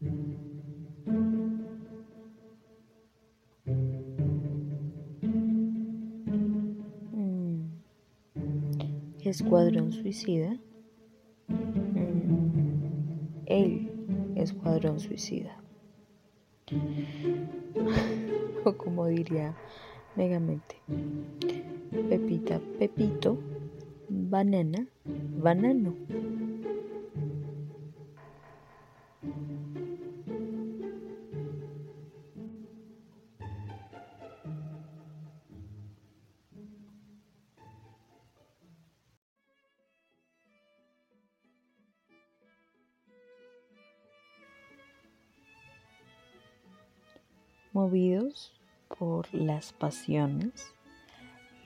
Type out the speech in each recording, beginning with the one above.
Mm. Escuadrón Suicida. Mm. El Escuadrón Suicida. o como diría Megamente. Pepita, Pepito, banana, banano. Movidos por las pasiones,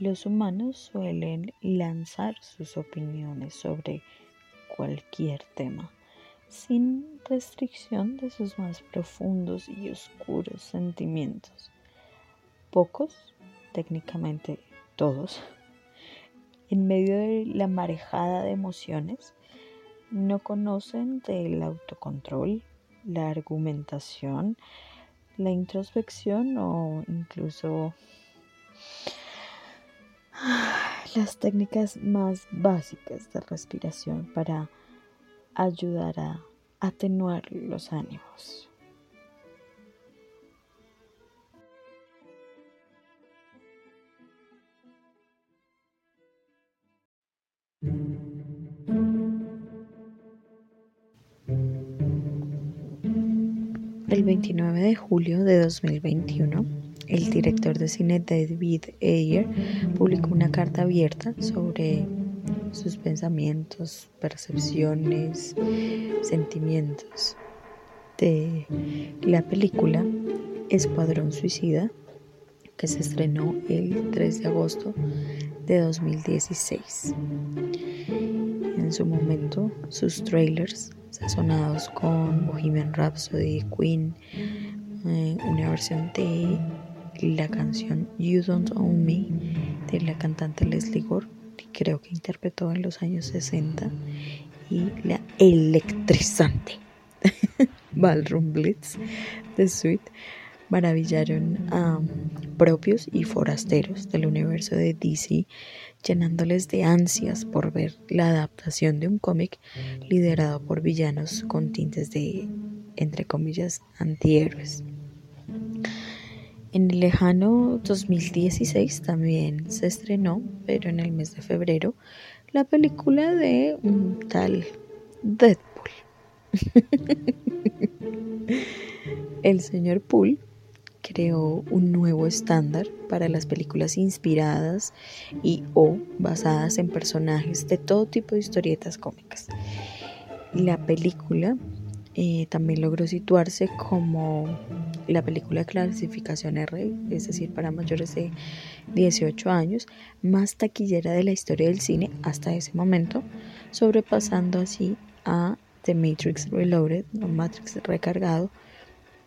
los humanos suelen lanzar sus opiniones sobre cualquier tema, sin restricción de sus más profundos y oscuros sentimientos. Pocos, técnicamente todos, en medio de la marejada de emociones, no conocen del autocontrol, la argumentación, la introspección o incluso las técnicas más básicas de respiración para ayudar a atenuar los ánimos. El 29 de julio de 2021, el director de cine David Ayer publicó una carta abierta sobre sus pensamientos, percepciones, sentimientos de la película Escuadrón Suicida, que se estrenó el 3 de agosto de 2016. En su momento, sus trailers sazonados con Bohemian Rhapsody, Queen, eh, una versión de la canción You Don't Own Me de la cantante Leslie Gore, que creo que interpretó en los años 60, y la electrizante Ballroom Blitz de Sweet maravillaron a propios y forasteros del universo de DC, llenándoles de ansias por ver la adaptación de un cómic liderado por villanos con tintes de, entre comillas, antihéroes. En el lejano 2016 también se estrenó, pero en el mes de febrero, la película de un tal Deadpool. el señor Poole creó un nuevo estándar para las películas inspiradas y o basadas en personajes de todo tipo de historietas cómicas. La película eh, también logró situarse como la película de clasificación R, es decir, para mayores de 18 años, más taquillera de la historia del cine hasta ese momento, sobrepasando así a The Matrix Reloaded o Matrix Recargado,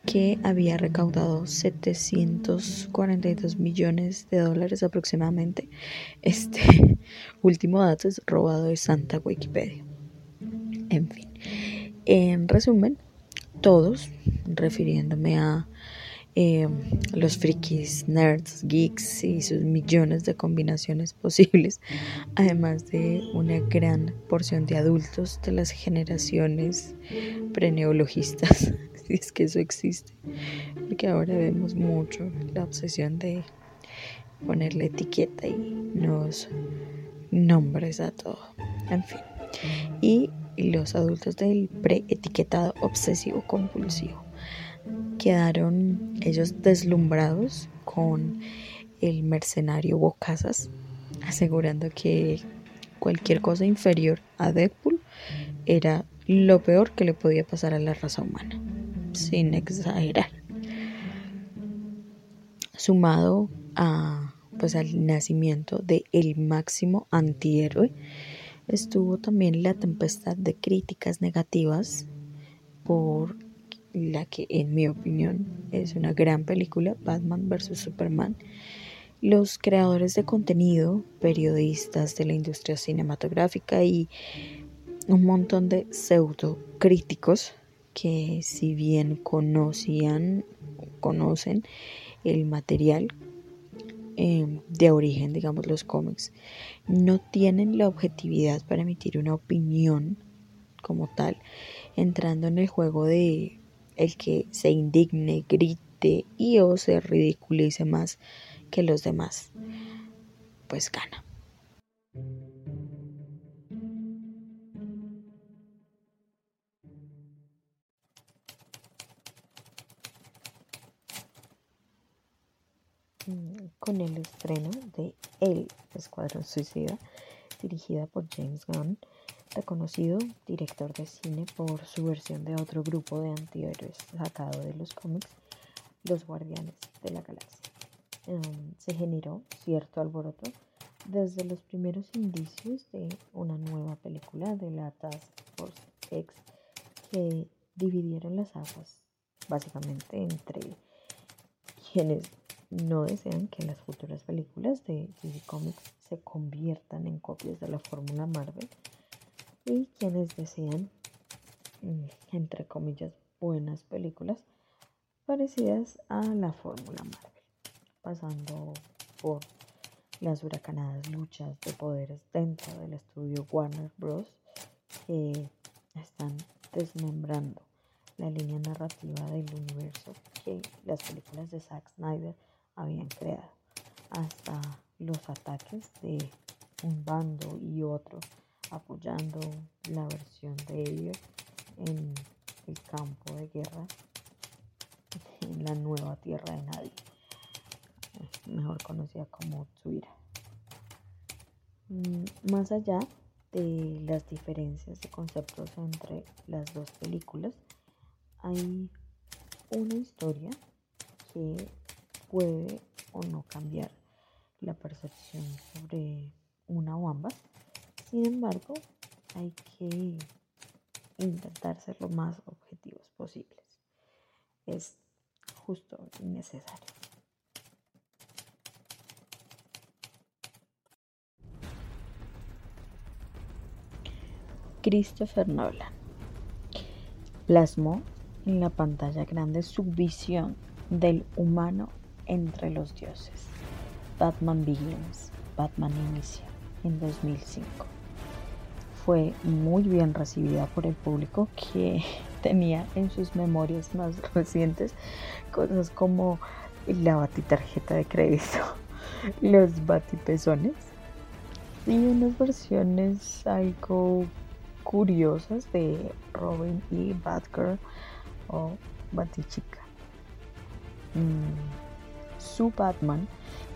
que había recaudado 742 millones de dólares aproximadamente. Este último dato es robado de Santa Wikipedia. En fin, en resumen, todos, refiriéndome a eh, los frikis, nerds, geeks y sus millones de combinaciones posibles, además de una gran porción de adultos de las generaciones preneologistas si es que eso existe, porque ahora vemos mucho la obsesión de ponerle etiqueta y nuevos nombres a todo, en fin. Y los adultos del preetiquetado obsesivo compulsivo quedaron ellos deslumbrados con el mercenario Bocazas, asegurando que cualquier cosa inferior a Deadpool era lo peor que le podía pasar a la raza humana sin exagerar. Sumado a pues al nacimiento de el máximo antihéroe, estuvo también la tempestad de críticas negativas por la que en mi opinión es una gran película, Batman vs. Superman. Los creadores de contenido, periodistas de la industria cinematográfica y un montón de pseudo críticos que si bien conocían, conocen el material em, de origen, digamos los cómics, no tienen la objetividad para emitir una opinión como tal, entrando en el juego de el que se indigne, grite y o se ridiculice más que los demás, pues gana. Con el estreno de El Escuadrón Suicida, dirigida por James Gunn, reconocido director de cine por su versión de otro grupo de antihéroes sacado de los cómics, Los Guardianes de la Galaxia. Em, se generó cierto alboroto desde los primeros indicios de una nueva película de la Task Force X que dividieron las aguas básicamente entre quienes no desean que las futuras películas de DC Comics se conviertan en copias de la fórmula Marvel y quienes desean, mm, entre comillas, buenas películas parecidas a la fórmula Marvel, pasando por las huracanadas luchas de poderes dentro del estudio Warner Bros. que están desmembrando la línea narrativa del universo que las películas de Zack Snyder habían creado, hasta los ataques de un bando y otro apoyando la versión de ellos en el campo de guerra en la nueva tierra de nadie, mejor conocida como Twitter. Mm, más allá de las diferencias de conceptos entre las dos películas, hay una historia que puede o no cambiar la percepción sobre una o ambas. Sin embargo, hay que intentar ser lo más objetivos posibles. Es justo y necesario. Christopher Nolan plasmó en la pantalla grande su visión del humano entre los dioses. Batman Begins, Batman Inicia, en 2005. Fue muy bien recibida por el público que tenía en sus memorias más recientes cosas como la batitarjeta de crédito, los batipezones y unas versiones algo curiosas de Robin y Batgirl o Batichica. Mm su Batman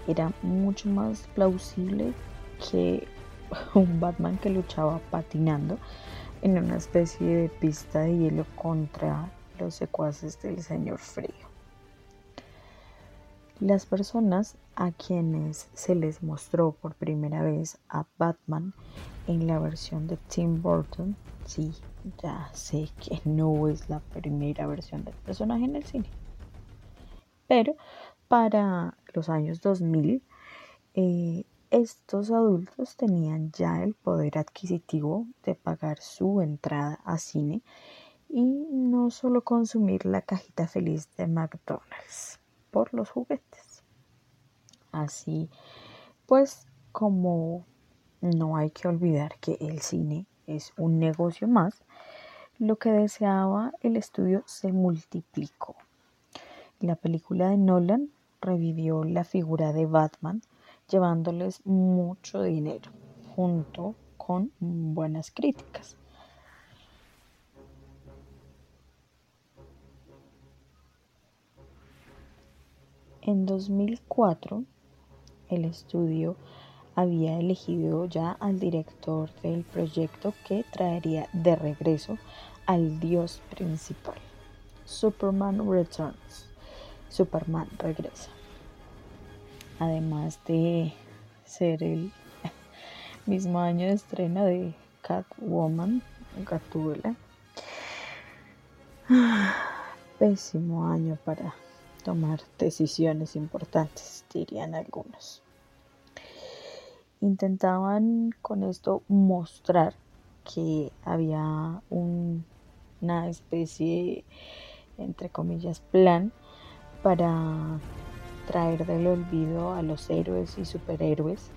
era mucho más plausible que un Batman que luchaba patinando en una especie de pista de hielo contra los secuaces del señor frío. Las personas a quienes se les mostró por primera vez a Batman en la versión de Tim Burton, sí, ya sé que no es la primera versión del personaje en el cine, pero para los años 2000, eh, estos adultos tenían ya el poder adquisitivo de pagar su entrada a cine y no solo consumir la cajita feliz de McDonald's por los juguetes. Así pues, como no hay que olvidar que el cine es un negocio más, lo que deseaba el estudio se multiplicó. La película de Nolan revivió la figura de Batman, llevándoles mucho dinero, junto con buenas críticas. En 2004, el estudio había elegido ya al director del proyecto que traería de regreso al dios principal, Superman Returns. Superman regresa. Además de ser el mismo año de estreno de Catwoman, Gatúbela. Pésimo año para tomar decisiones importantes, dirían algunos. Intentaban con esto mostrar que había un una especie, entre comillas, plan para traer del olvido a los héroes y superhéroes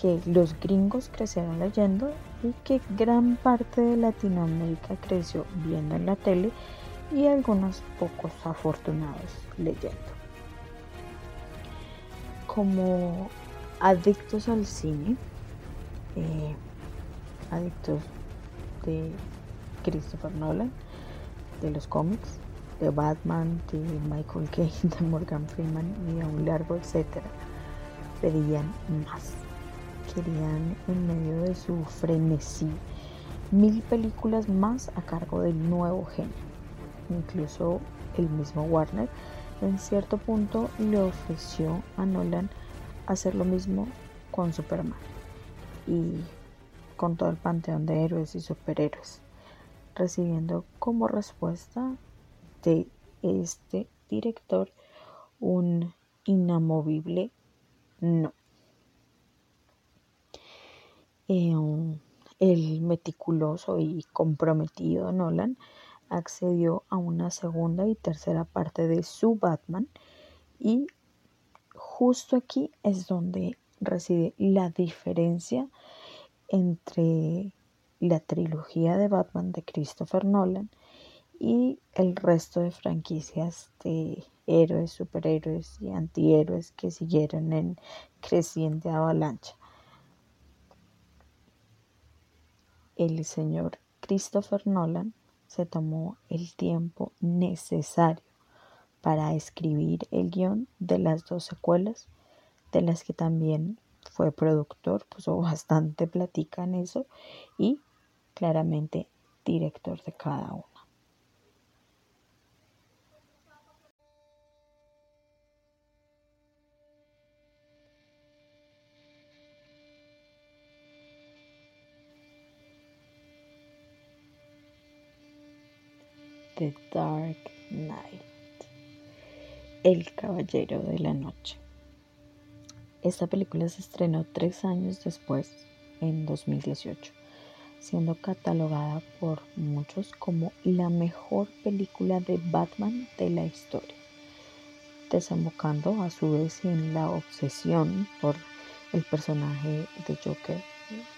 que los gringos crecieron leyendo y que gran parte de Latinoamérica creció viendo en la tele y algunos pocos afortunados leyendo. Como adictos al cine, eh, adictos de Christopher Nolan, de los cómics, de Batman, de Michael Caine, de Morgan Freeman y a un largo etcétera, pedían más. Querían en medio de su frenesí mil películas más a cargo del nuevo genio. Incluso el mismo Warner en cierto punto le ofreció a Nolan hacer lo mismo con Superman y con todo el panteón de héroes y superhéroes, recibiendo como respuesta de este director un inamovible no. Eh, el meticuloso y comprometido Nolan accedió a una segunda y tercera parte de su Batman y justo aquí es donde reside la diferencia entre la trilogía de Batman de Christopher Nolan y el resto de franquicias de héroes, superhéroes y antihéroes que siguieron en creciente avalancha. El señor Christopher Nolan se tomó el tiempo necesario para escribir el guion de las dos secuelas, de las que también fue productor, puso bastante platica en eso y claramente director de cada una. The Dark Knight. El Caballero de la Noche. Esta película se estrenó tres años después, en 2018, siendo catalogada por muchos como la mejor película de Batman de la historia, desembocando a su vez en la obsesión por el personaje de Joker,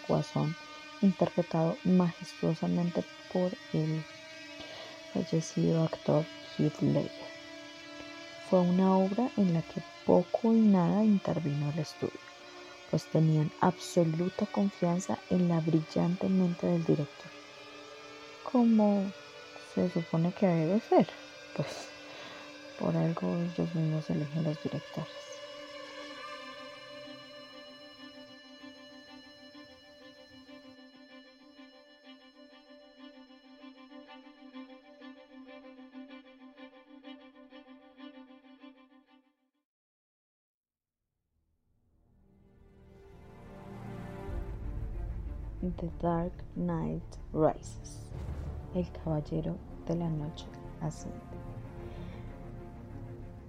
Guasón, interpretado majestuosamente por el fallecido actor Heath Ledger. Fue una obra en la que poco y nada intervino el estudio, pues tenían absoluta confianza en la brillante mente del director. Como se supone que debe ser, pues por algo ellos mismos eligen los directores. The Dark Knight Rises. El Caballero de la Noche asciende.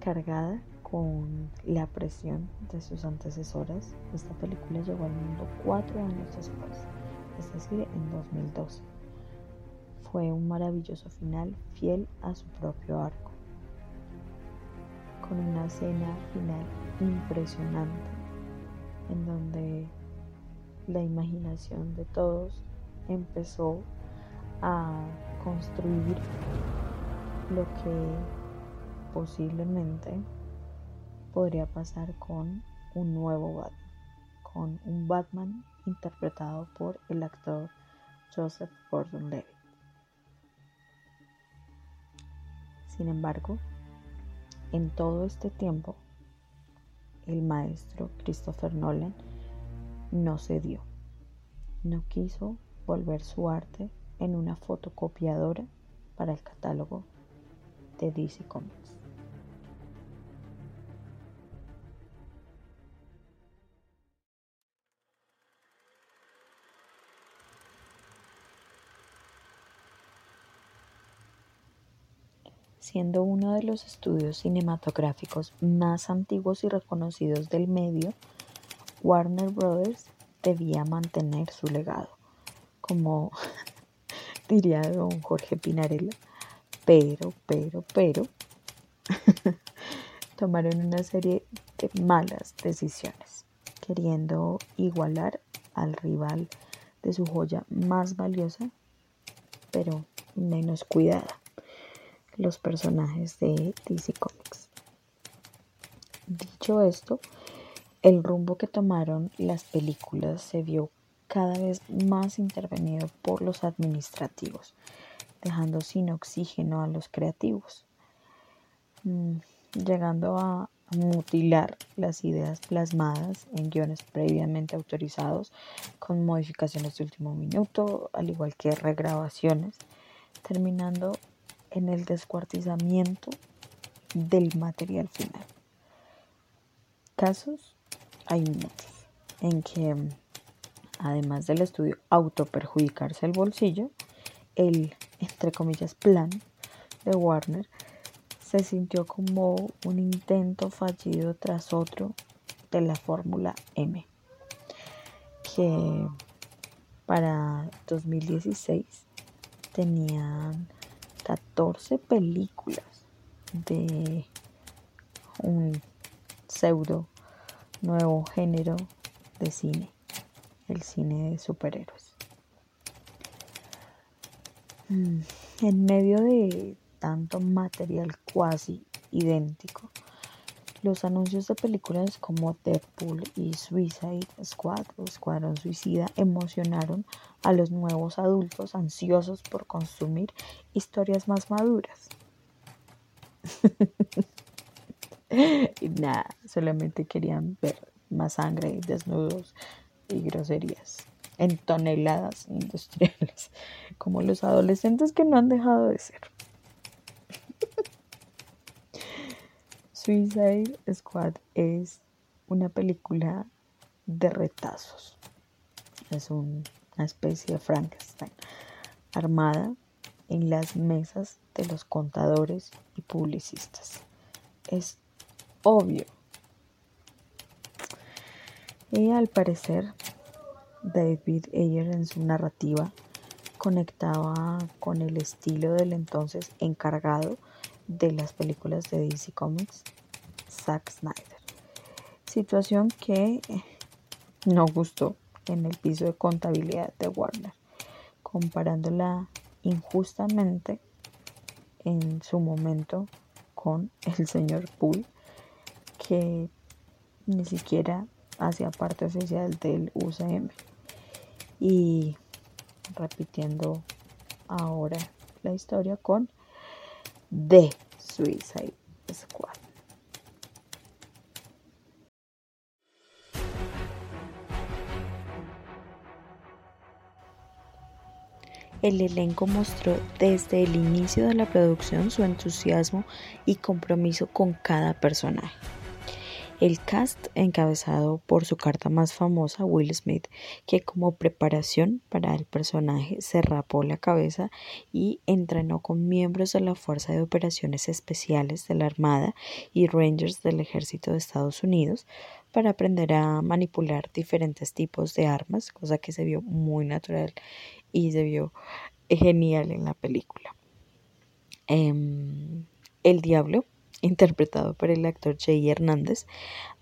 Cargada con la presión de sus antecesoras, esta película llegó al mundo cuatro años después, es decir, en 2012. Fue un maravilloso final fiel a su propio arco, con una escena final impresionante en donde la imaginación de todos empezó a construir lo que posiblemente podría pasar con un nuevo Batman, con un Batman interpretado por el actor Joseph Gordon-Levitt. Sin embargo, en todo este tiempo, el maestro Christopher Nolan no se dio. No quiso volver su arte en una fotocopiadora para el catálogo de DC Comics. Siendo uno de los estudios cinematográficos más antiguos y reconocidos del medio, Warner Brothers debía mantener su legado, como diría don Jorge Pinarella. Pero, pero, pero, tomaron una serie de malas decisiones, queriendo igualar al rival de su joya más valiosa, pero menos cuidada, los personajes de DC Comics. Dicho esto, el rumbo que tomaron las películas se vio cada vez más intervenido por los administrativos, dejando sin oxígeno a los creativos, mm, llegando a mutilar las ideas plasmadas en guiones previamente autorizados con modificaciones de último minuto, al igual que regrabaciones, terminando en el descuartizamiento del material final. Casos hay muchos en que además del estudio autoperjudicarse el bolsillo, el, entre comillas, plan de Warner se sintió como un intento fallido tras otro de la Fórmula M, que para 2016 tenían 14 películas de un pseudo nuevo género de cine el cine de superhéroes. Mm, en medio de tanto material cuasi idéntico, los anuncios de películas como Deadpool y Suicide Squad o Escuadrón Suicida emocionaron a los nuevos adultos ansiosos por consumir historias más maduras. y nada, solamente querían ver más sangre, desnudos, y groserías en toneladas industriales, como los adolescentes que no han dejado de ser. Suicide Squad es una película de retazos. Es una especie de Frankenstein armada en las mesas de los contadores y publicistas. Es obvio y al parecer, David Ayer en su narrativa conectaba con el estilo del entonces encargado de las películas de DC Comics, Zack Snyder. Situación que no gustó en el piso de contabilidad de Warner, comparándola injustamente en su momento con el señor Poole, que ni siquiera hacia parte oficial del UCM. Y repitiendo ahora la historia con The Suicide Squad. El elenco mostró desde el inicio de la producción su entusiasmo y compromiso con cada personaje. El cast encabezado por su carta más famosa, Will Smith, que como preparación para el personaje se rapó la cabeza y entrenó con miembros de la Fuerza de Operaciones Especiales de la Armada y Rangers del Ejército de Estados Unidos para aprender a manipular diferentes tipos de armas, cosa que se vio muy natural y se vio genial en la película. Em, el Diablo interpretado por el actor Jay Hernández,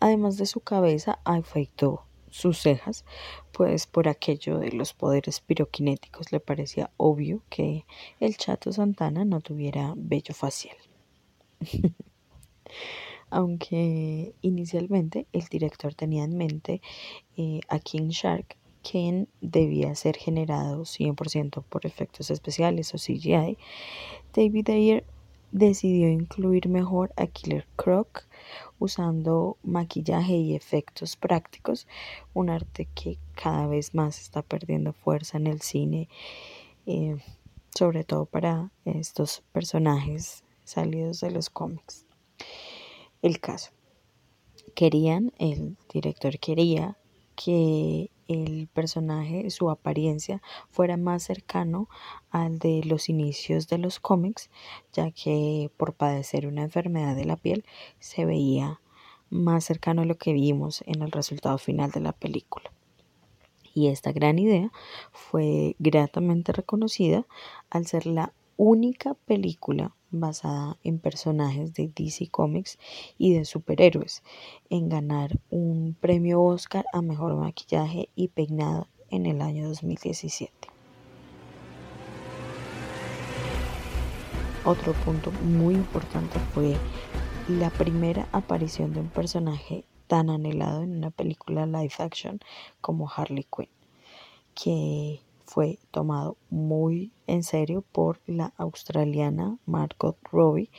además de su cabeza, afeitó sus cejas, pues por aquello de los poderes piroquinéticos le parecía obvio que el chato Santana no tuviera vello facial. Aunque inicialmente el director tenía en mente eh, a King Shark, quien debía ser generado 100% por efectos especiales o CGI, David Ayer decidió incluir mejor a Killer Croc usando maquillaje y efectos prácticos, un arte que cada vez más está perdiendo fuerza en el cine, eh, sobre todo para estos personajes salidos de los cómics. El caso. Querían, el director quería que el personaje, su apariencia, fuera más cercano al de los inicios de los cómics, ya que por padecer una enfermedad de la piel se veía más cercano a lo que vimos en el resultado final de la película. Y esta gran idea fue gratamente reconocida al ser la única película basada en personajes de DC Comics y de superhéroes en ganar un premio Oscar a mejor maquillaje y peinado en el año 2017. Otro punto muy importante fue la primera aparición de un personaje tan anhelado en una película live action como Harley Quinn, que fue tomado muy en serio por la australiana Margot Robbie,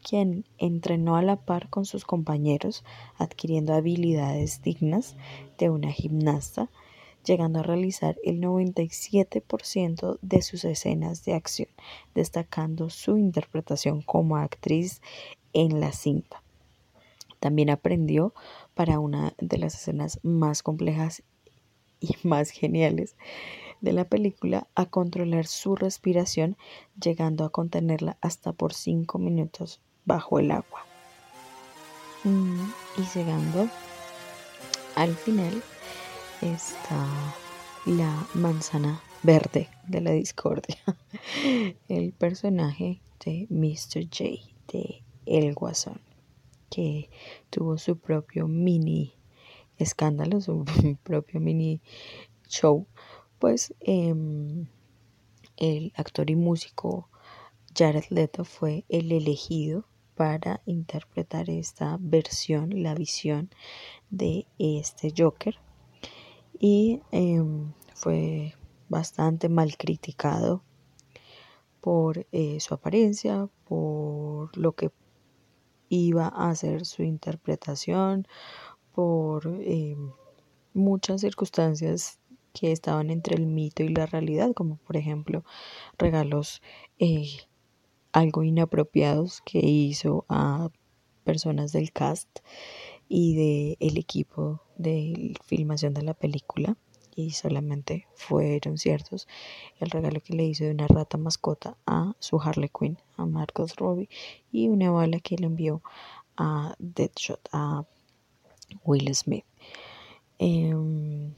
quien entrenó a la par con sus compañeros, adquiriendo habilidades dignas de una gimnasta, llegando a realizar el 97% de sus escenas de acción, destacando su interpretación como actriz en la cinta. También aprendió para una de las escenas más complejas y más geniales de la película a controlar su respiración, llegando a contenerla hasta por 5 minutos bajo el agua. Mm, y llegando al final está la manzana verde de la discordia, el personaje de Mr. J, de El Guasón, que tuvo su propio mini escándalo, su propio mini show pues el actor y músico Jared Leto fue el elegido para interpretar esta versión, la visión de este Joker. Y em, fue bastante mal criticado por eh, su apariencia, por lo que iba a ser su interpretación, por em, muchas circunstancias que estaban entre el mito y la realidad, como por ejemplo regalos eh, algo inapropiados que hizo a personas del cast y del equipo de filmación de la película y solamente fueron ciertos el regalo que le hizo de una rata mascota a su Harley Quinn, a Marcos Robbie y una bala que le envió a Deadshot, a Will Smith. Em,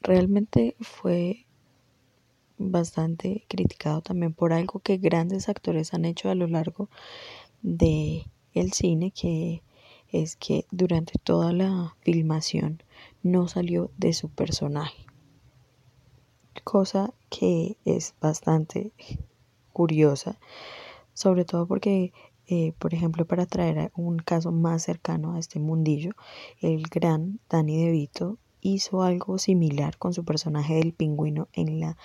realmente fue bastante criticado también por algo que grandes actores han hecho a lo largo de el cine que es que durante toda la filmación no salió de su personaje. Cosa que es bastante curiosa sobre todo porque eh, por ejemplo para traer un caso más cercano a este mundillo el gran Danny DeVito hizo algo similar con su personaje del pingüino en la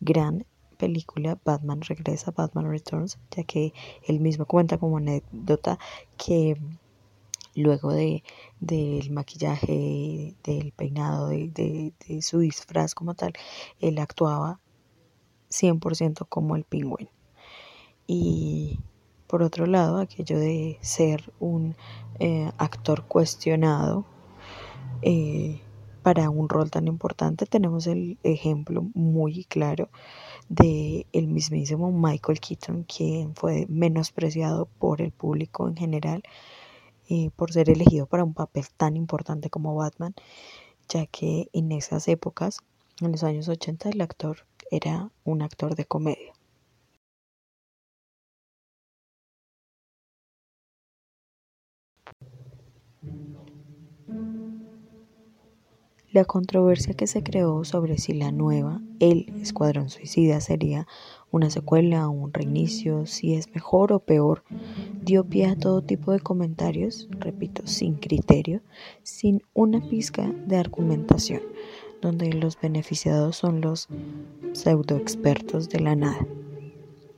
gran película Batman Regresa, Batman Returns, ya que él mismo cuenta como anécdota que luego de del maquillaje, del peinado, de, de su disfraz como tal, él actuaba 100% como el pingüino. Y por otro lado, aquello de ser un eh, actor cuestionado, eh, para un rol tan importante tenemos el ejemplo muy claro de el mismísimo Michael Keaton quien fue menospreciado por el público en general eh, por ser elegido para un papel tan importante como Batman ya que en esas épocas en los años 80 el actor era un actor de comedia La controversia que se creó sobre si la nueva El Escuadrón Suicida sería una secuela o un reinicio, si es mejor o peor, dio pie a todo tipo de comentarios, repito, sin criterio, sin una pizca de argumentación, donde los beneficiados son los pseudoexpertos de la nada.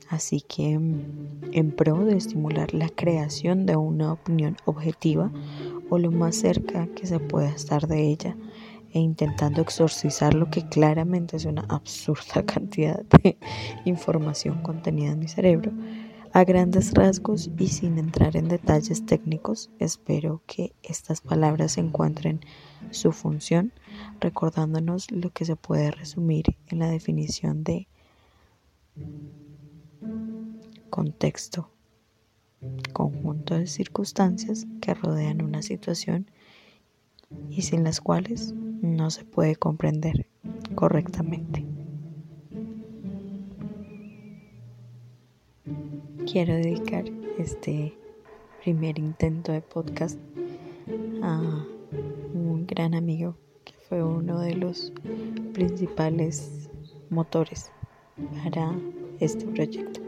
Así que, en pro de estimular la creación de una opinión objetiva o lo más cerca que se pueda estar de ella, e intentando exorcizar lo que claramente es una absurda cantidad de información contenida en mi cerebro. A grandes rasgos y sin entrar en detalles técnicos, espero que estas palabras encuentren su función, recordándonos lo que se puede resumir en la definición de contexto, conjunto de circunstancias que rodean una situación y sin las cuales no se puede comprender correctamente. Quiero dedicar este primer intento de podcast a un gran amigo que fue uno de los principales motores para este proyecto.